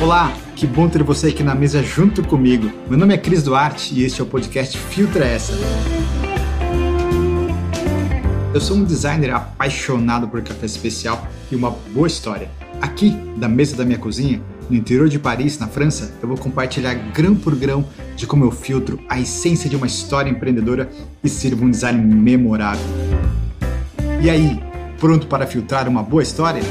Olá, que bom ter você aqui na mesa junto comigo. Meu nome é Cris Duarte e este é o podcast Filtra Essa. Eu sou um designer apaixonado por café especial e uma boa história. Aqui, da mesa da minha cozinha, no interior de Paris, na França, eu vou compartilhar grão por grão de como eu filtro a essência de uma história empreendedora e sirvo um design memorável. E aí, pronto para filtrar uma boa história?